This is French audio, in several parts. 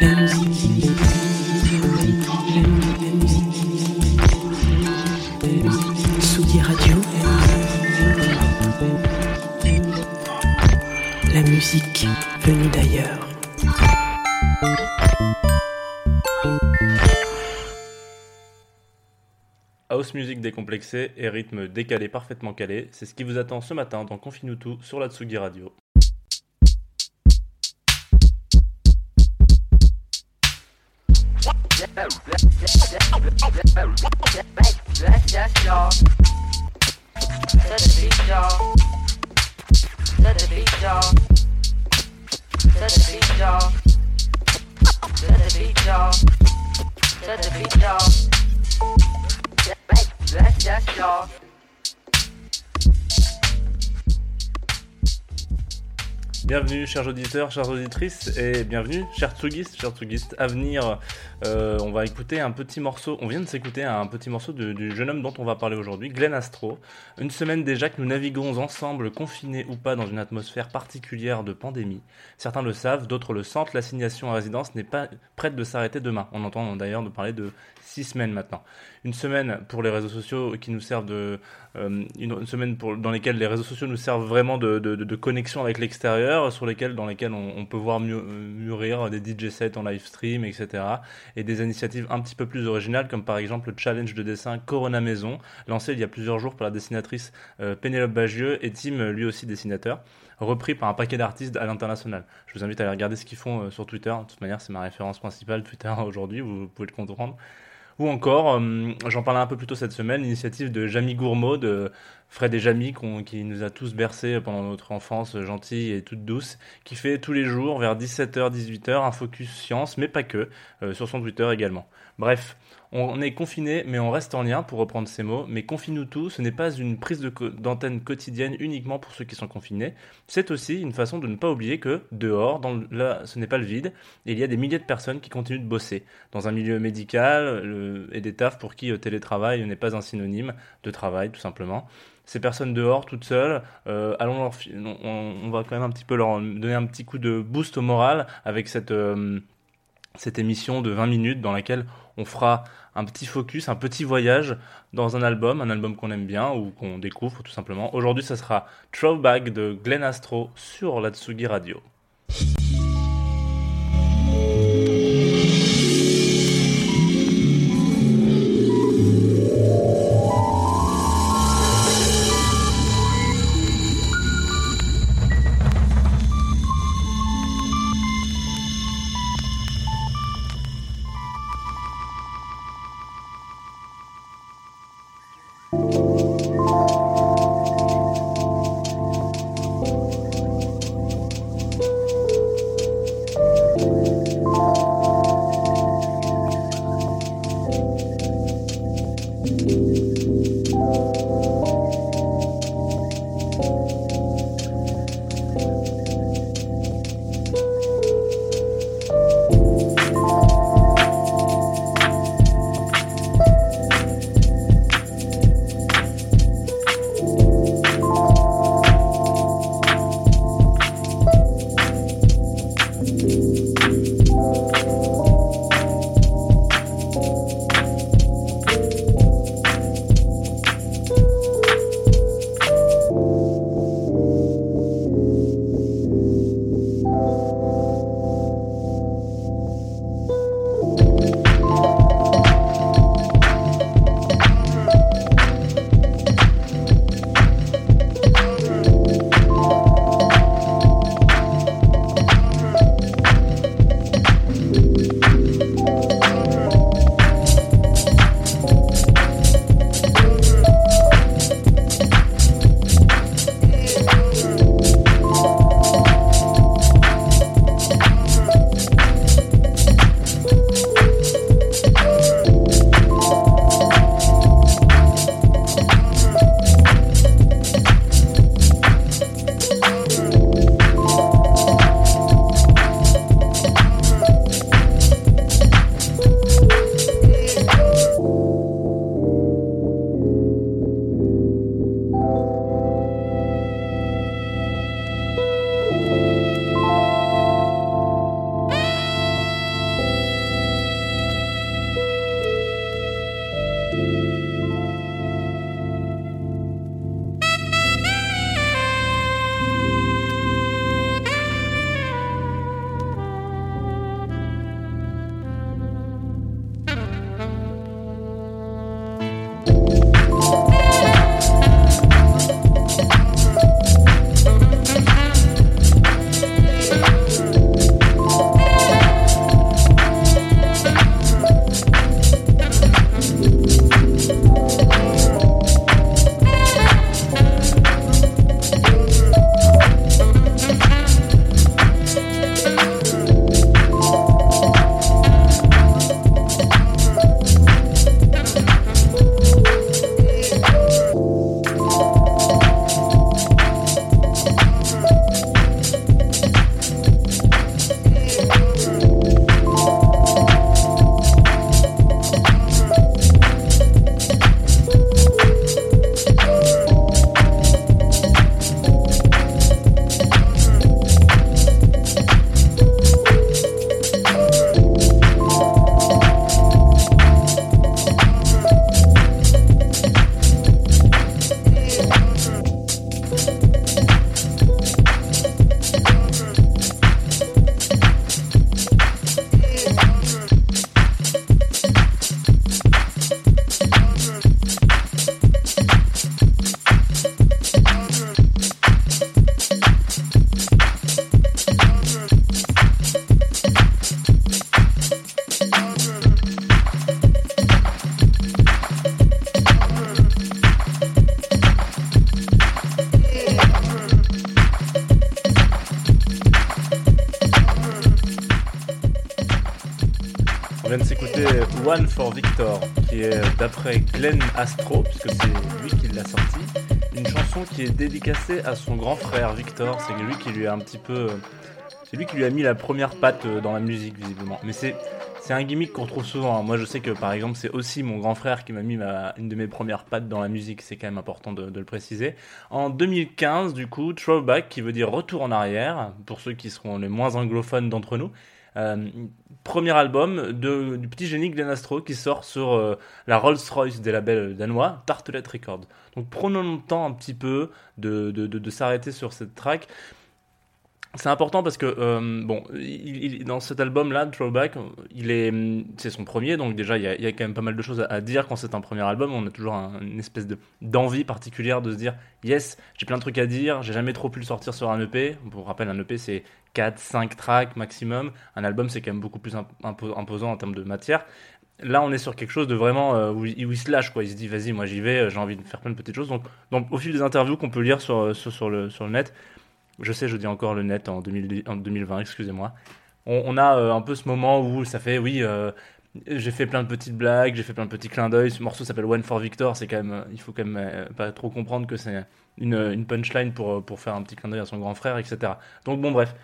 La musique. Venue d'ailleurs. House music décomplexée et rythme décalé parfaitement calé, c'est ce qui vous attend ce matin dans Confine tout sur la Tsugi Radio. Let's just y'all. To the beat, y'all. To the beat, y'all. Bienvenue, chers auditeurs, chères auditrices, et bienvenue, chers Tsugistes, chers Tsugistes. À venir, euh, on va écouter un petit morceau, on vient de s'écouter un petit morceau du jeune homme dont on va parler aujourd'hui, Glenn Astro. Une semaine déjà que nous naviguons ensemble, confinés ou pas, dans une atmosphère particulière de pandémie. Certains le savent, d'autres le sentent, l'assignation à résidence n'est pas prête de s'arrêter demain. On entend d'ailleurs de parler de six semaines maintenant. Une semaine pour les réseaux sociaux qui nous servent de, euh, une, semaine dans lesquelles les réseaux sociaux nous servent vraiment de, de, de- connexion avec l'extérieur, sur lesquels, dans lesquels on, peut voir mieux, mûrir des DJ sets en live stream, etc. Et des initiatives un petit peu plus originales, comme par exemple le challenge de dessin Corona Maison, lancé il y a plusieurs jours par la dessinatrice euh, Pénélope Bagieux et Tim, euh, lui aussi dessinateur, repris par un paquet d'artistes à l'international. Je vous invite à aller regarder ce qu'ils font euh, sur Twitter. De toute manière, c'est ma référence principale Twitter aujourd'hui, vous pouvez le comprendre. Ou encore, euh, j'en parlais un peu plus tôt cette semaine, l'initiative de Jamie Gourmaud, de Fred et Jamie, qui nous a tous bercés pendant notre enfance gentille et toute douce, qui fait tous les jours, vers 17h, 18h, un focus science, mais pas que, euh, sur son Twitter également. Bref, on est confiné, mais on reste en lien, pour reprendre ces mots. Mais confine-nous tout, ce n'est pas une prise d'antenne quotidienne uniquement pour ceux qui sont confinés. C'est aussi une façon de ne pas oublier que dehors, ce n'est pas le vide, il y a des milliers de personnes qui continuent de bosser dans un milieu médical et des tafs pour qui euh, télétravail n'est pas un synonyme de travail, tout simplement. Ces personnes dehors, toutes seules, euh, on, va quand même un leur donner un petit coup de boost au moral avec cette euh, cette émission de 20 minutes dans laquelle on fera un petit focus, un petit voyage dans un album, un album qu'on aime bien ou qu'on découvre tout simplement. Aujourd'hui, ça sera Throwback de Glenn Astro sur la Tsugi Radio. Victor, qui est d'après Glenn Astro, puisque c'est lui qui l'a sorti. Une chanson qui est dédicacée à son grand frère Victor. C'est lui qui lui a un petit peu. C'est lui qui lui a mis la première patte dans la musique, visiblement. Mais c'est. C'est un gimmick qu'on retrouve souvent. hein. Moi, je sais que par exemple, c'est aussi mon grand frère qui m'a mis une de mes premières pattes dans la musique. C'est quand même important de, de le préciser. En 2015, du coup, Throwback, qui veut dire retour en arrière, pour ceux qui seront les moins anglophones d'entre nous. Euh, premier album du petit génie Glenn Astro qui sort sur euh, la Rolls-Royce des labels danois, Tartelet Records. Donc prenons le temps un petit peu de, de, de- s'arrêter sur cette track. C'est important parce que euh, bon, dans cet album-là, Throwback, c'est son premier, donc déjà il y, a, quand même pas mal de choses à, dire quand c'est un premier album. On a toujours un- une espèce de d'envie particulière de se dire, yes, j'ai plein de trucs à dire, j'ai jamais trop pu le sortir sur un EP. Pour rappel, un EP c'est 4, 5 tracks maximum. Un album c'est quand même beaucoup plus imp- impo- imposant en termes de matière. Là, on est sur quelque chose de vraiment euh, où, il, se lâche, quoi. Il se dit, vas-y, moi j'y vais, euh, j'ai envie de faire plein de petites choses. Donc, donc au fil des interviews qu'on peut lire sur, euh, sur, le, sur le net, je sais, je dis encore le net en, 2000 en 2020, excusez-moi. On, a un peu ce moment où ça fait, oui, j'ai fait plein de petites blagues, j'ai fait plein de petits clins d'œil. Ce morceau s'appelle One for Victor. C'est quand même, il faut quand même pas trop comprendre que c'est une, punchline pour, euh, pour faire un petit clin d'œil à son grand frère, etc. Donc bon, bref.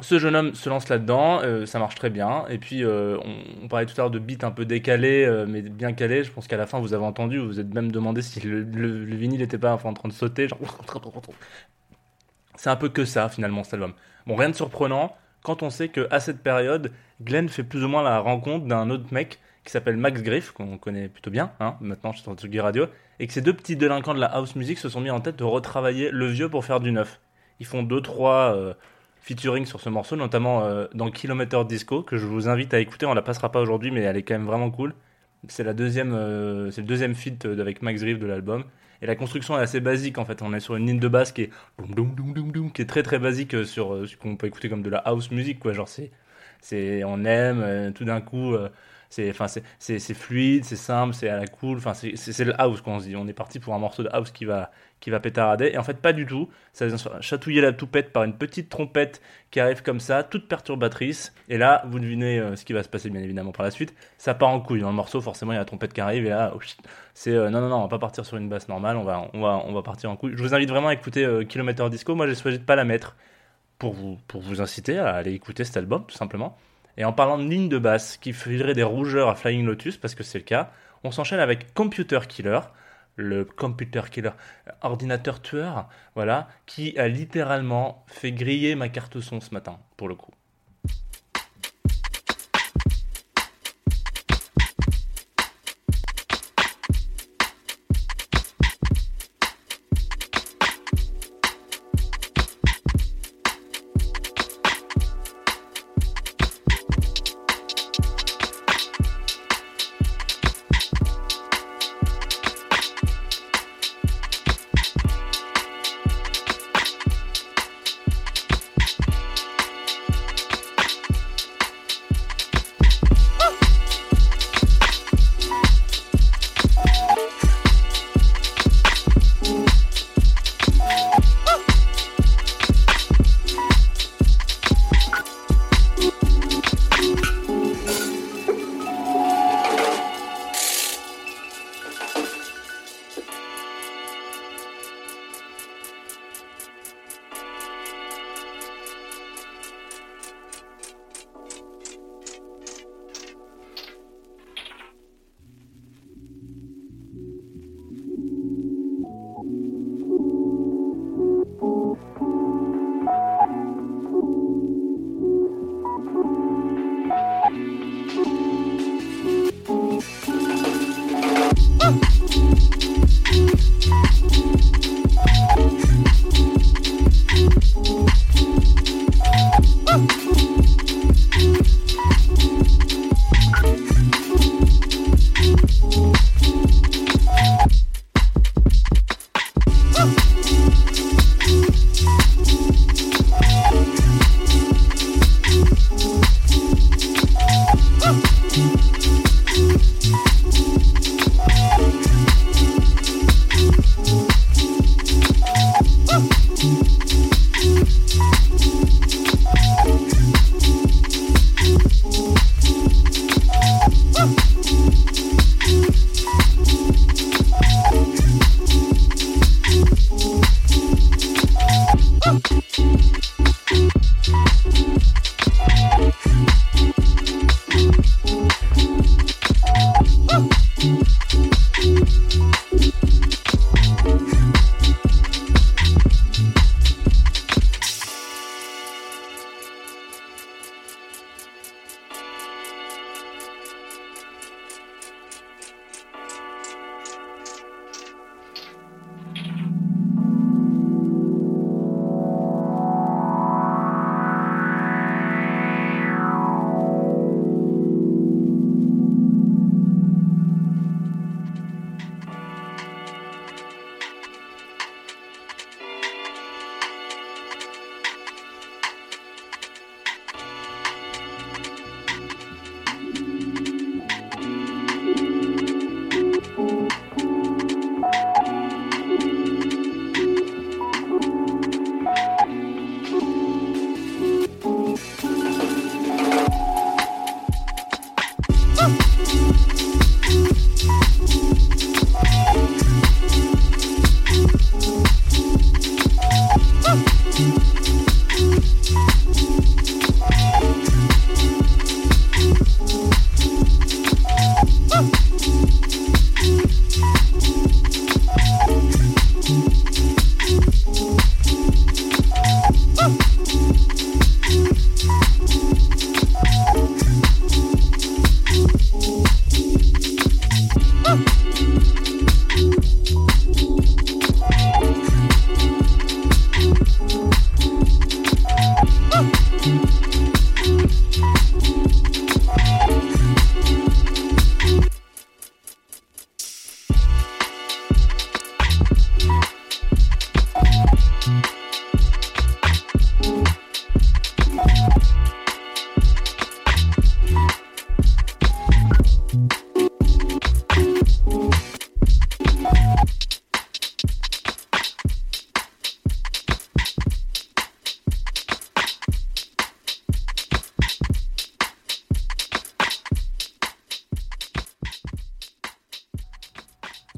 Ce jeune homme se lance là-dedans, euh, ça marche très bien. Et puis, euh, on, parlait tout à l'heure de beats un peu décalés, mais bien calés. Je pense qu'à la fin, vous avez entendu, vous vous êtes même demandé si le, le- le vinyle n'était pas en train de sauter. Genre... C'est un peu que ça, finalement, cet album. Bon, rien de surprenant quand on sait que à cette période, Glenn fait plus ou moins la rencontre d'un autre mec qui s'appelle Max Griff, qu'on connaît plutôt bien, hein, maintenant je suis sur Tsugi Radio, et que ces deux petits délinquants de la house music se sont mis en tête de retravailler le vieux pour faire du neuf. Ils font deux, trois euh, featuring sur ce morceau, notamment euh, dans Kilometer Disco, que je vous invite à écouter, on la passera pas aujourd'hui, mais elle est quand même vraiment cool. C'est la deuxième, euh, c'est le deuxième feat euh, avec Max Griff de l'album. Et la construction est assez basique en fait. On est sur une ligne de basse qui est qui est très très basique sur ce qu'on peut écouter comme de la house music quoi. Genre c'est c'est on aime tout d'un coup c'est enfin c'est fluide, c'est simple, c'est à la cool. Enfin c'est le house qu'on se dit. On est parti pour un morceau de house qui va qui va pétarader et en fait pas du tout. Ça vient chatouiller la toupette par une petite trompette qui arrive comme ça, toute perturbatrice. Et là vous devinez euh, ce qui va se passer bien évidemment par la suite. Ça part en couille dans le morceau. Forcément il y a la trompette qui arrive et là oh, c'est euh, non non non on va pas partir sur une basse normale. On va on va on va partir en couille. Je vous invite vraiment à écouter euh, Disco. Moi j'ai choisi de pas la mettre pour vous, pour vous inciter à aller écouter cet album, tout simplement. Et en parlant de ligne de basse qui filerait des rougeurs à Flying Lotus, parce que c'est le cas, on s'enchaîne avec Computer Killer, le Computer Killer, ordinateur tueur, voilà, qui a littéralement fait griller ma carte son ce matin, pour le coup.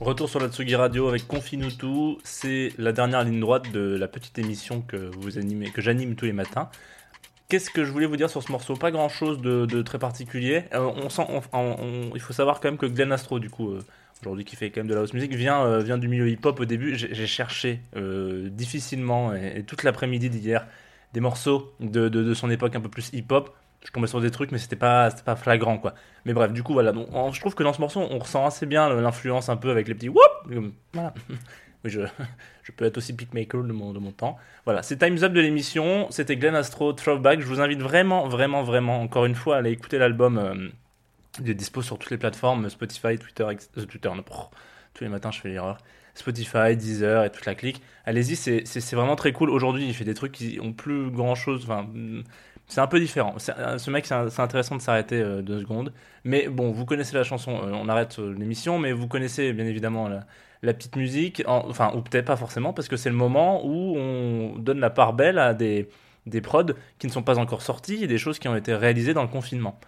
Retour sur la Tsugi Radio avec Confinutu. C'est la dernière ligne droite de la petite émission que j'anime tous les matins. Qu'est-ce que je voulais vous dire sur ce morceau? Pas grand chose de, très particulier. Euh, il faut savoir quand même que Glenn Astro, du coup, euh, aujourd'hui qui fait quand même de la house music, vient, euh, vient du milieu hip-hop au début. J'ai cherché difficilement et, toute l'après-midi d'hier des morceaux de, de son époque un peu plus hip-hop. Je tombais sur des trucs, mais c'était pas, pas flagrant, quoi. Mais bref, du coup, voilà. Donc, je trouve que dans ce morceau, on ressent assez bien l'influence un peu avec les petits whoop. Voilà. Oui, je, je peux être aussi beatmaker de mon, de mon temps. Voilà, c'est Time's Up de l'émission. C'était Glenn Astro Throwback. Je vous invite vraiment, vraiment, vraiment, encore une fois, à aller écouter l'album. euh, il est dispo sur toutes les plateformes Spotify, Twitter, euh, Twitter, non, tous les matins je fais l'erreur. Spotify, Deezer et toute la clique. Allez-y, c'est- vraiment très cool. Aujourd'hui, il fait des trucs qui ont plus grand chose. Enfin, c'est un peu différent. Euh, Ce mec, c'est intéressant de s'arrêter euh, deux secondes. Mais bon, vous connaissez la chanson. euh, on arrête l'émission, mais vous connaissez bien évidemment la, petite musique. En- enfin, ou peut-être pas forcément, parce que c'est le moment où on donne la part belle à des, des prods qui ne sont pas encore sortis des choses qui ont été réalisées dans le confinement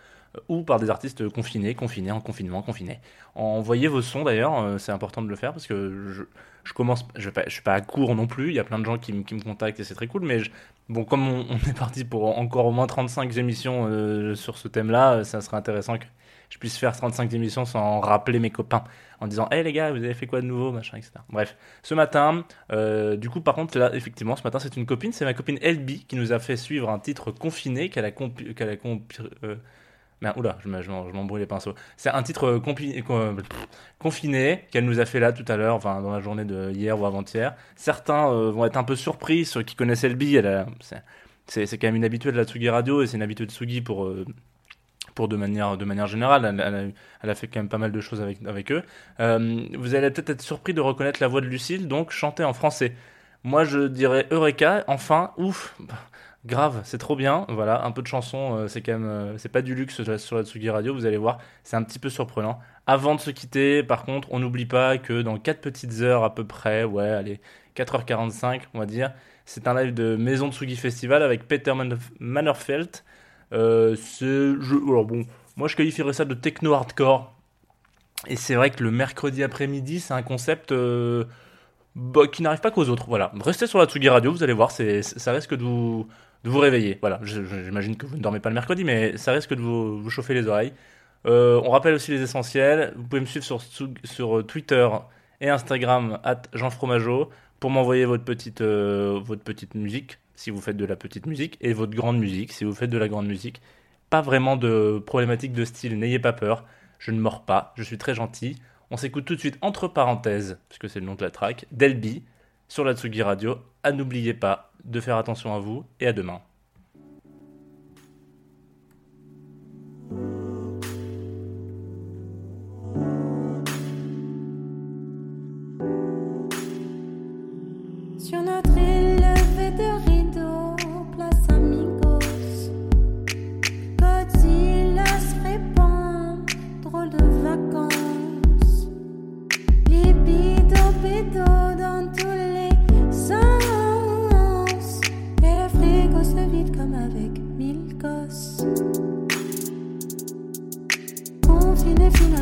ou par des artistes confinés, confinés, en confinement, confinés. Envoyez vos sons d'ailleurs, c'est important de le faire parce que je, commence, je, je suis pas à court non plus, il y a plein de gens qui, qui me contactent et c'est très cool, mais je- bon, comme on, est parti pour encore au moins 35 émissions euh, sur ce thème-là, euh, ça serait intéressant que je puisse faire 35 émissions sans rappeler mes copains en disant Hey les gars, vous avez fait quoi de nouveau machin, etc. Bref, ce matin, euh, du coup, par contre, là, effectivement, ce matin, c'est une copine, c'est ma copine LB qui nous a fait suivre un titre confiné qu'elle a, qu'elle a Merde, oula, je m'embrouille les pinceaux. C'est un titre euh, confiné qu'elle nous a fait là tout à l'heure, enfin dans la journée de hier ou avant-hier. Certains euh, vont être un peu surpris, ceux qui connaissaient le bi, elle a- c'est- quand même une habituée de la Tsugi Radio et c'est une habituée de Tsugi pour, euh, pour de manière, de manière générale. Elle, a, fait quand même pas mal de choses avec, avec eux. Vous allez peut-être être surpris de reconnaître la voix de Lucille, donc chantée en français. Moi je dirais Eureka, enfin, ouf Grave, c'est trop bien. Voilà, un peu de chanson, euh, c'est quand même, euh, c'est pas du luxe sur la- sur la Tsugi Radio. Vous allez voir, c'est un petit peu surprenant. Avant de se quitter, par contre, on n'oublie pas que dans 4 petites heures à peu près, ouais, allez, 4h45, on va dire, c'est un live de Maison Tsugi Festival avec Peter Mannerfeld. Euh, c'est, alors bon, moi je qualifierais ça de techno hardcore. Et c'est vrai que le mercredi après-midi, c'est un concept euh, bah, qui n'arrive pas qu'aux autres. Voilà, restez sur la Tsugi Radio, vous allez voir, c'est, ça risque de vous de vous réveiller. Voilà, j'imagine que vous ne dormez pas le mercredi, mais ça risque de vous, chauffer les oreilles. Euh, on rappelle aussi les essentiels. Vous pouvez me suivre sur, euh, Twitter et Instagram, at Jean Fromageau, pour m'envoyer votre petite, euh, votre petite musique, si vous faites de la petite musique, et votre grande musique, si vous faites de la grande musique. Pas vraiment de problématique de style, n'ayez pas peur. Je ne mords pas, je suis très gentil. On s'écoute tout de suite, entre parenthèses, puisque c'est le nom de la track, Delby, sur la Tsugi Radio. À n'oubliez pas de faire attention à vous et à demain. Confiné finalement,